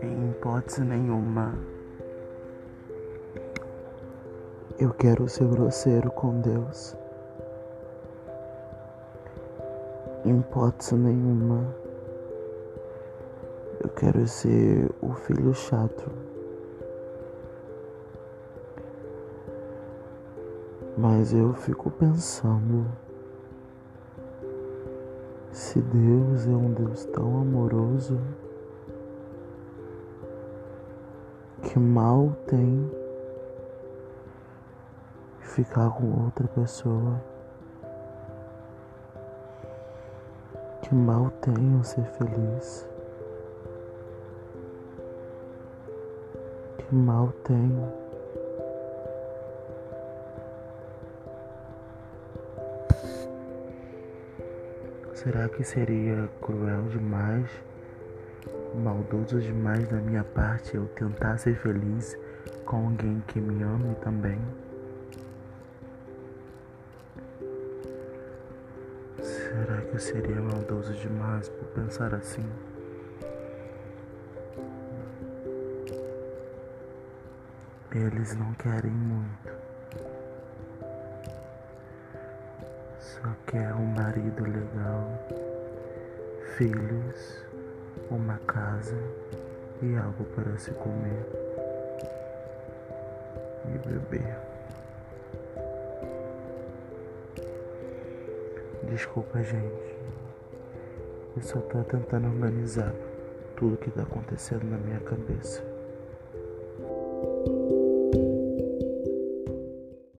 Em hipótese nenhuma, eu quero ser grosseiro com Deus. Em hipótese nenhuma, eu quero ser o filho chato. Mas eu fico pensando se Deus é um Deus tão amoroso, que mal tem ficar com outra pessoa, que mal tem ser feliz, que mal tem Será que seria cruel demais, maldoso demais da minha parte eu tentar ser feliz com alguém que me ame também? Será que eu seria maldoso demais por pensar assim? Eles não querem muito. Só quer um marido legal, filhos, uma casa e algo para se comer e beber. Desculpa, gente. Eu só tô tentando organizar tudo que tá acontecendo na minha cabeça.